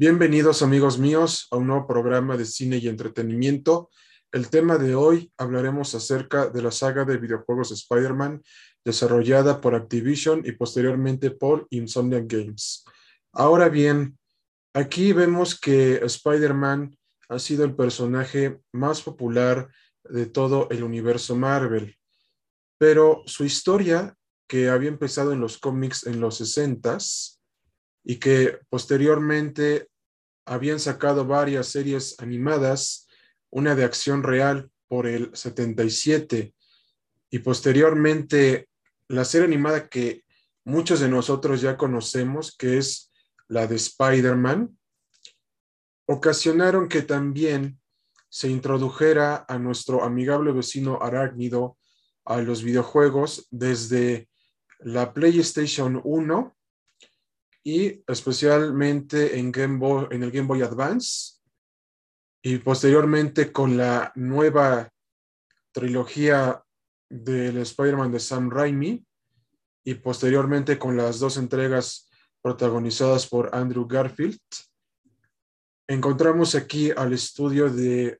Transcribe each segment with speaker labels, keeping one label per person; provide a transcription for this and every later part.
Speaker 1: Bienvenidos amigos míos a un nuevo programa de cine y entretenimiento. El tema de hoy hablaremos acerca de la saga de videojuegos Spider-Man desarrollada por Activision y posteriormente por Insomniac Games. Ahora bien, aquí vemos que Spider-Man ha sido el personaje más popular de todo el universo Marvel, pero su historia, que había empezado en los cómics en los 60s, y que posteriormente habían sacado varias series animadas, una de acción real por el 77 y posteriormente la serie animada que muchos de nosotros ya conocemos, que es la de Spider-Man, ocasionaron que también se introdujera a nuestro amigable vecino arácnido a los videojuegos desde la PlayStation 1 y especialmente en, Game Boy, en el Game Boy Advance y posteriormente con la nueva trilogía del Spider-Man de Sam Raimi y posteriormente con las dos entregas protagonizadas por Andrew Garfield. Encontramos aquí al estudio de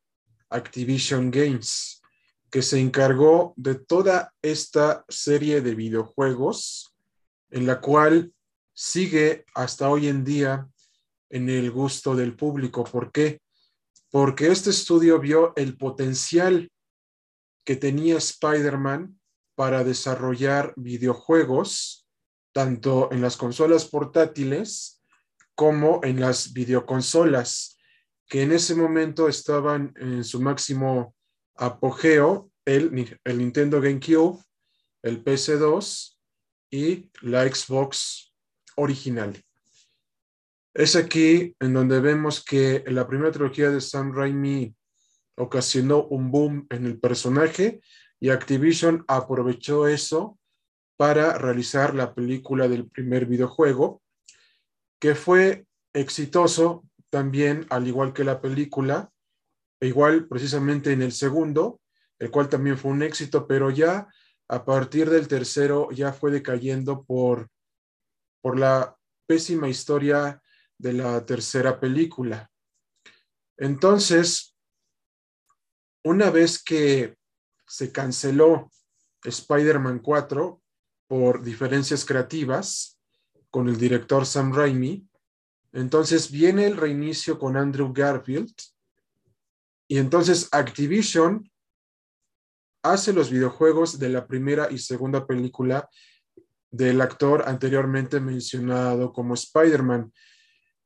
Speaker 1: Activision Games, que se encargó de toda esta serie de videojuegos en la cual sigue hasta hoy en día en el gusto del público. ¿Por qué? Porque este estudio vio el potencial que tenía Spider-Man para desarrollar videojuegos, tanto en las consolas portátiles como en las videoconsolas, que en ese momento estaban en su máximo apogeo, el, el Nintendo GameCube, el PC2 y la Xbox original. Es aquí en donde vemos que la primera trilogía de Sam Raimi ocasionó un boom en el personaje y Activision aprovechó eso para realizar la película del primer videojuego, que fue exitoso también, al igual que la película, e igual precisamente en el segundo, el cual también fue un éxito, pero ya a partir del tercero ya fue decayendo por por la pésima historia de la tercera película. Entonces, una vez que se canceló Spider-Man 4 por diferencias creativas con el director Sam Raimi, entonces viene el reinicio con Andrew Garfield y entonces Activision hace los videojuegos de la primera y segunda película del actor anteriormente mencionado como Spider-Man,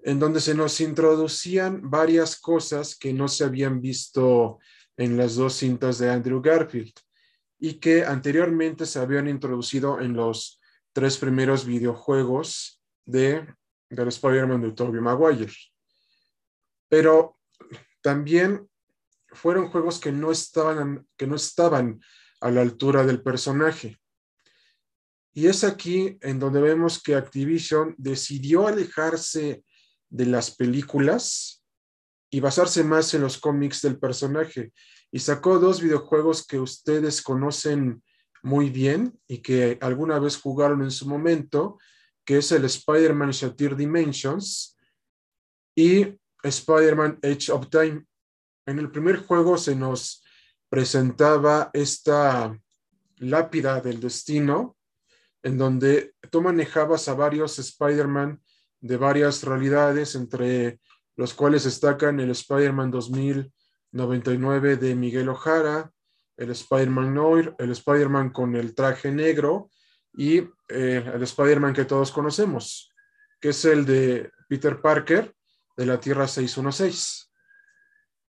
Speaker 1: en donde se nos introducían varias cosas que no se habían visto en las dos cintas de Andrew Garfield y que anteriormente se habían introducido en los tres primeros videojuegos de, Spider-Man de Tobey Maguire. Pero también fueron juegos que no estaban, que no estaban a la altura del personaje. Y es aquí en donde vemos que Activision decidió alejarse de las películas y basarse más en los cómics del personaje. Y sacó dos videojuegos que ustedes conocen muy bien y que alguna vez jugaron en su momento, que es el Spider-Man Shattered Dimensions y Spider-Man Edge of Time. En el primer juego se nos presentaba esta lápida del destino en donde tú manejabas a varios Spider-Man de varias realidades, entre los cuales destacan el Spider-Man 2099 de Miguel Ojara, el Spider-Man Noir, el Spider-Man con el traje negro y eh, el Spider-Man que todos conocemos, que es el de Peter Parker de la Tierra 616.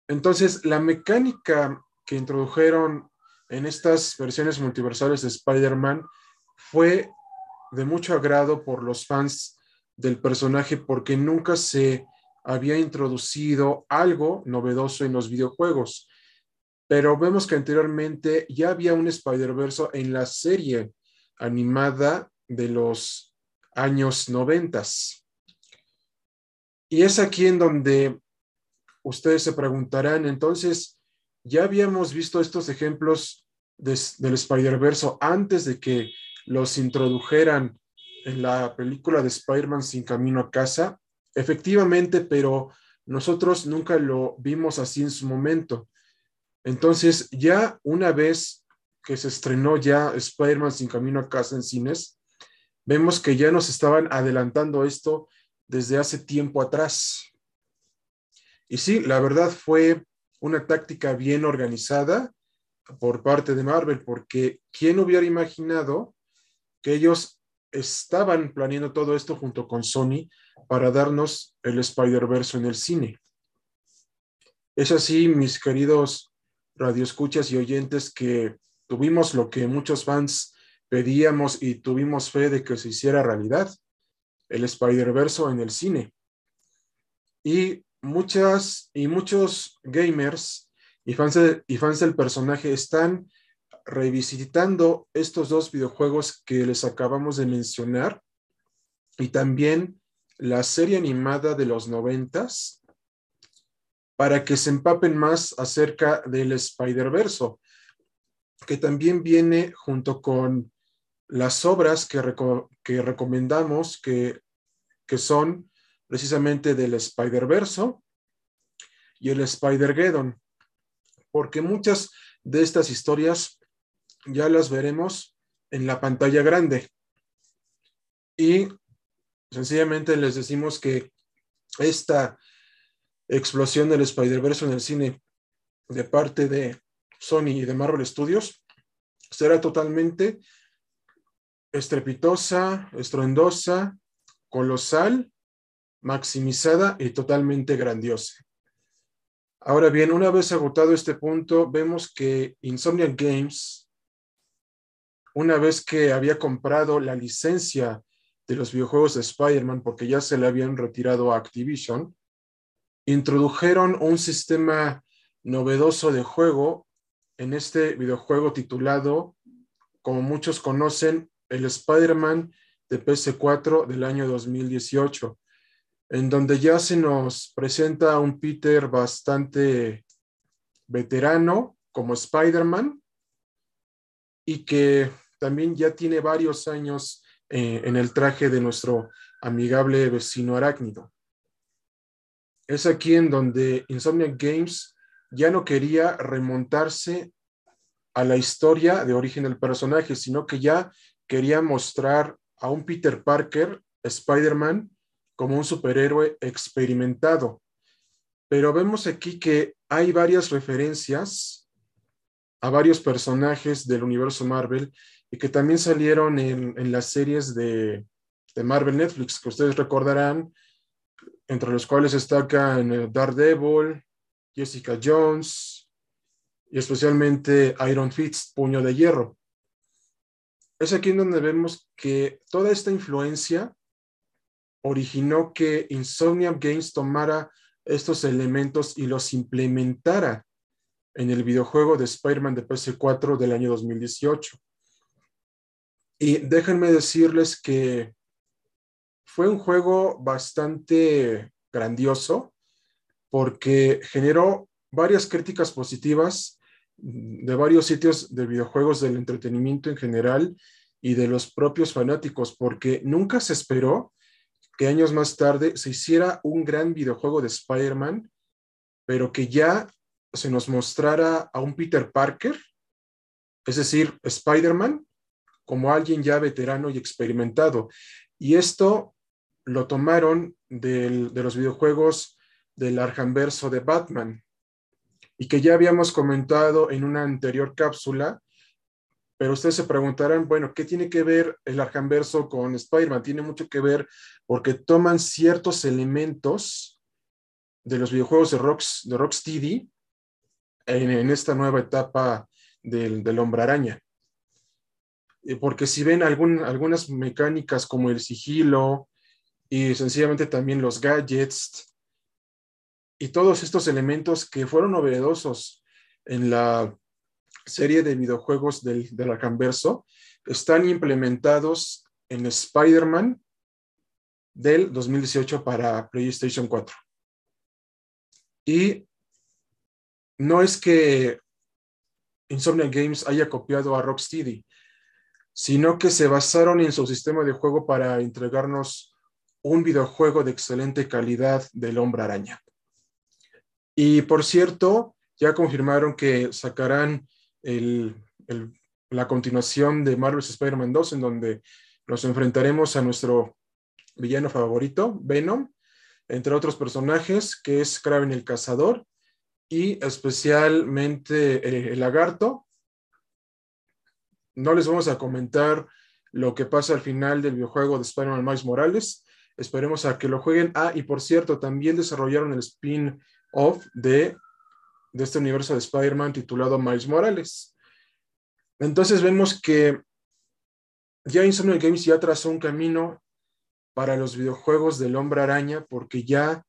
Speaker 1: Entonces, la mecánica que introdujeron en estas versiones multiversales de Spider-Man fue de mucho agrado por los fans del personaje porque nunca se había introducido algo novedoso en los videojuegos. Pero vemos que anteriormente ya había un Spider-Verse en la serie animada de los años noventas. Y es aquí en donde ustedes se preguntarán, entonces, ya habíamos visto estos ejemplos del Spider-Verse antes de que los introdujeran en la película de Spider-Man Sin Camino a Casa, efectivamente, pero nosotros nunca lo vimos así en su momento. Entonces, ya una vez que se estrenó ya Spider-Man sin camino a casa en cines, vemos que ya nos estaban adelantando esto desde hace tiempo atrás. Y sí, la verdad fue una táctica bien organizada por parte de Marvel, porque ¿quién hubiera imaginado que ellos estaban planeando todo esto junto con Sony para darnos el Spider-Verse en el cine? Es así, mis queridos radioescuchas y oyentes, que tuvimos lo que muchos fans pedíamos y tuvimos fe de que se hiciera realidad, el Spider-Verse en el cine. Y muchas y muchos gamers y fans, y fans del personaje están revisitando estos dos videojuegos que les acabamos de mencionar y también la serie animada de los noventas para que se empapen más acerca del Spider-Verse, que también viene junto con las obras que, que recomendamos, que, que, son precisamente del Spider-Verse y el Spider-Geddon, porque muchas de estas historias ya las veremos en la pantalla grande. Y sencillamente les decimos que esta explosión del Spider-Verse en el cine de parte de Sony y de Marvel Studios será totalmente estrepitosa, estruendosa, colosal, maximizada y totalmente grandiosa. Ahora bien, una vez agotado este punto, vemos que Insomnia Games, una vez que había comprado la licencia de los videojuegos de Spider-Man, porque ya se le habían retirado a Activision, introdujeron un sistema novedoso de juego en este videojuego titulado, como muchos conocen, el Spider-Man de PS4 del año 2018, en donde ya se nos presenta un Peter bastante veterano como Spider-Man y que también ya tiene varios años eh, en el traje de nuestro amigable vecino arácnido. Es aquí en donde Insomniac Games ya no quería remontarse a la historia de origen del personaje, sino que ya quería mostrar a un Peter Parker, Spider-Man, como un superhéroe experimentado. Pero vemos aquí que hay varias referencias a varios personajes del universo Marvel y que también salieron en, las series de, de, Marvel Netflix, que ustedes recordarán, entre los cuales destacan Daredevil, Jessica Jones y especialmente Iron Fist, Puño de Hierro. Es aquí donde vemos que toda esta influencia originó que Insomnia Games tomara estos elementos y los implementara en el videojuego de Spider-Man de PS4 del año 2018. Y déjenme decirles que fue un juego bastante grandioso porque generó varias críticas positivas de varios sitios de videojuegos del entretenimiento en general y de los propios fanáticos, porque nunca se esperó que años más tarde se hiciera un gran videojuego de Spider-Man, pero que ya se nos mostrara a un Peter Parker, es decir, Spider-Man, como alguien ya veterano y experimentado. Y esto lo tomaron de los videojuegos del Arhamverso de Batman y que ya habíamos comentado en una anterior cápsula, pero ustedes se preguntarán, bueno, ¿qué tiene que ver el Arhamverso con Spider-Man? Tiene mucho que ver porque toman ciertos elementos de los videojuegos de, Rocks, de Rocksteady en, en esta nueva etapa del, del hombre araña. Porque si ven algunas mecánicas como el sigilo y sencillamente también los gadgets, y todos estos elementos que fueron novedosos en la serie de videojuegos del, del Arcanverso están implementados en Spider-Man del 2018 para PlayStation 4. Y no es que Insomnia Games haya copiado a Rocksteady, sino que se basaron en su sistema de juego para entregarnos un videojuego de excelente calidad del hombre araña. Y por cierto, ya confirmaron que sacarán la continuación de Marvel's Spider-Man 2, en donde nos enfrentaremos a nuestro villano favorito, Venom, entre otros personajes, que es Kraven el Cazador y especialmente eh, el lagarto. No les vamos a comentar lo que pasa al final del videojuego de Spider-Man Miles Morales. Esperemos a que lo jueguen. Ah, y por cierto, también desarrollaron el spin-off de, de este universo de Spider-Man titulado Miles Morales. Entonces vemos que ya Insomniac Games ya trazó un camino para los videojuegos del hombre araña porque ya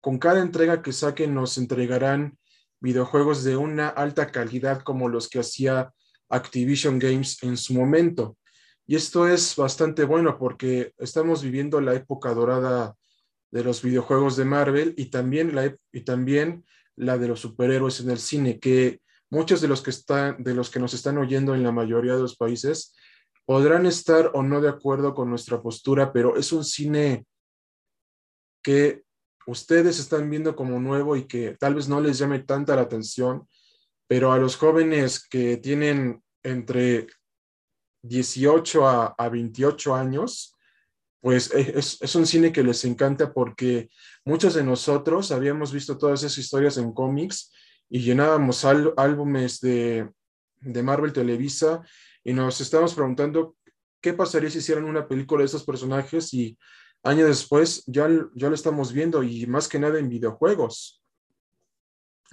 Speaker 1: con cada entrega que saquen nos entregarán videojuegos de una alta calidad como los que hacía Activision Games en su momento. Y esto es bastante bueno porque estamos viviendo la época dorada de los videojuegos de Marvel y también la, y también la de los superhéroes en el cine, que muchos de los que, están, de los que nos están oyendo en la mayoría de los países podrán estar o no de acuerdo con nuestra postura, pero es un cine que ustedes están viendo como nuevo y que tal vez no les llame tanta la atención, pero a los jóvenes que tienen entre 18 a, 28 años, pues e, es, un cine que les encanta porque muchos de nosotros habíamos visto todas esas historias en cómics y llenábamos álbumes de, de, Marvel Televisa y nos estábamos preguntando qué pasaría si hicieran una película de esos personajes y años después ya, ya lo estamos viendo y más que nada en videojuegos.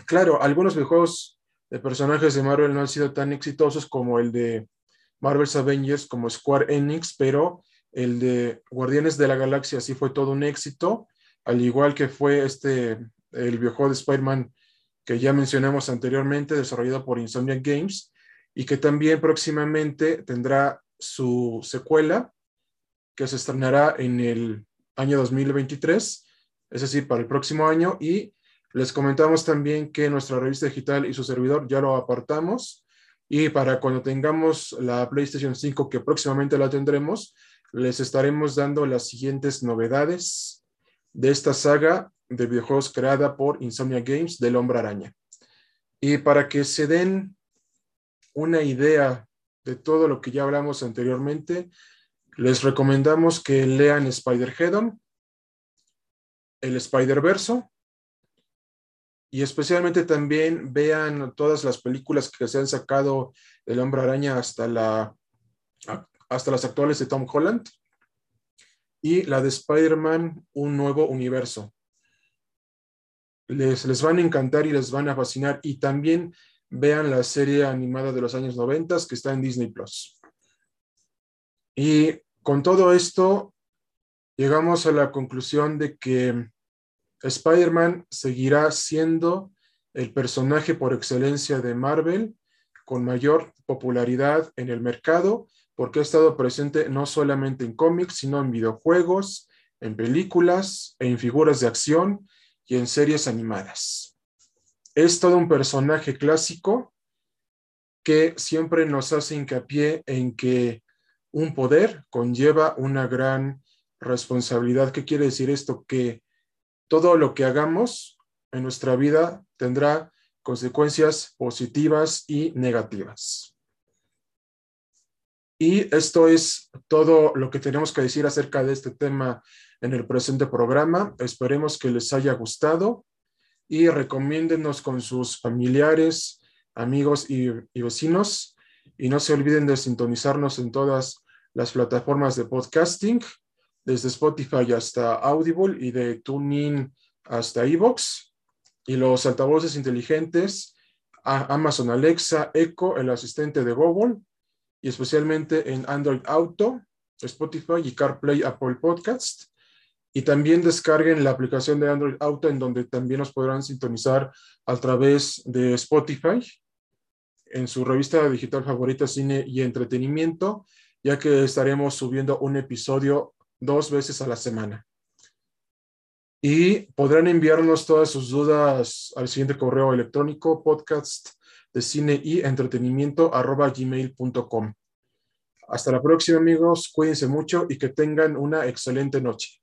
Speaker 1: Claro, algunos videojuegos de personajes de Marvel no han sido tan exitosos como el de Marvel's Avengers como Square Enix, pero el de Guardianes de la Galaxia sí fue todo un éxito, al igual que fue este, el videojuego de Spider-Man que ya mencionamos anteriormente, desarrollado por Insomniac Games, y que también próximamente tendrá su secuela, que se estrenará en el año 2023, es decir, para el próximo año, y les comentamos también que nuestra revista digital y su servidor ya lo apartamos y para cuando tengamos la PlayStation 5, que próximamente la tendremos, les estaremos dando las siguientes novedades de esta saga de videojuegos creada por Insomnia Games del Hombre Araña. Y para que se den una idea de todo lo que ya hablamos anteriormente, les recomendamos que lean Spider-Head, el Spider-Verso, y especialmente también vean todas las películas que se han sacado del Hombre Araña hasta, la, hasta las actuales de Tom Holland y la de Spider-Man, un nuevo universo. Les, les van a encantar y les van a fascinar. Y también vean la serie animada de los años 90 que está en Disney Plus. Y con todo esto, llegamos a la conclusión de que Spider-Man seguirá siendo el personaje por excelencia de Marvel con mayor popularidad en el mercado porque ha estado presente no solamente en cómics, sino en videojuegos, en películas, en figuras de acción y en series animadas. Es todo un personaje clásico que siempre nos hace hincapié en que un poder conlleva una gran responsabilidad. ¿Qué quiere decir esto? Que todo lo que hagamos en nuestra vida tendrá consecuencias positivas y negativas. Y esto es todo lo que tenemos que decir acerca de este tema en el presente programa. Esperemos que les haya gustado y recomiéndenos con sus familiares, amigos y, y vecinos. Y no se olviden de sintonizarnos en todas las plataformas de podcasting desde Spotify hasta Audible y de TuneIn hasta Evox. Y los altavoces inteligentes, Amazon Alexa, Echo, el asistente de Google, y especialmente en Android Auto, Spotify y CarPlay Apple Podcast. Y también descarguen la aplicación de Android Auto, en donde también nos podrán sintonizar a través de Spotify en su revista digital favorita Cine y Entretenimiento, ya que estaremos subiendo un episodio dos veces a la semana. Y podrán enviarnos todas sus dudas al siguiente correo electrónico podcast de cine y entretenimiento arroba gmail.com. Hasta la próxima amigos, cuídense mucho y que tengan una excelente noche.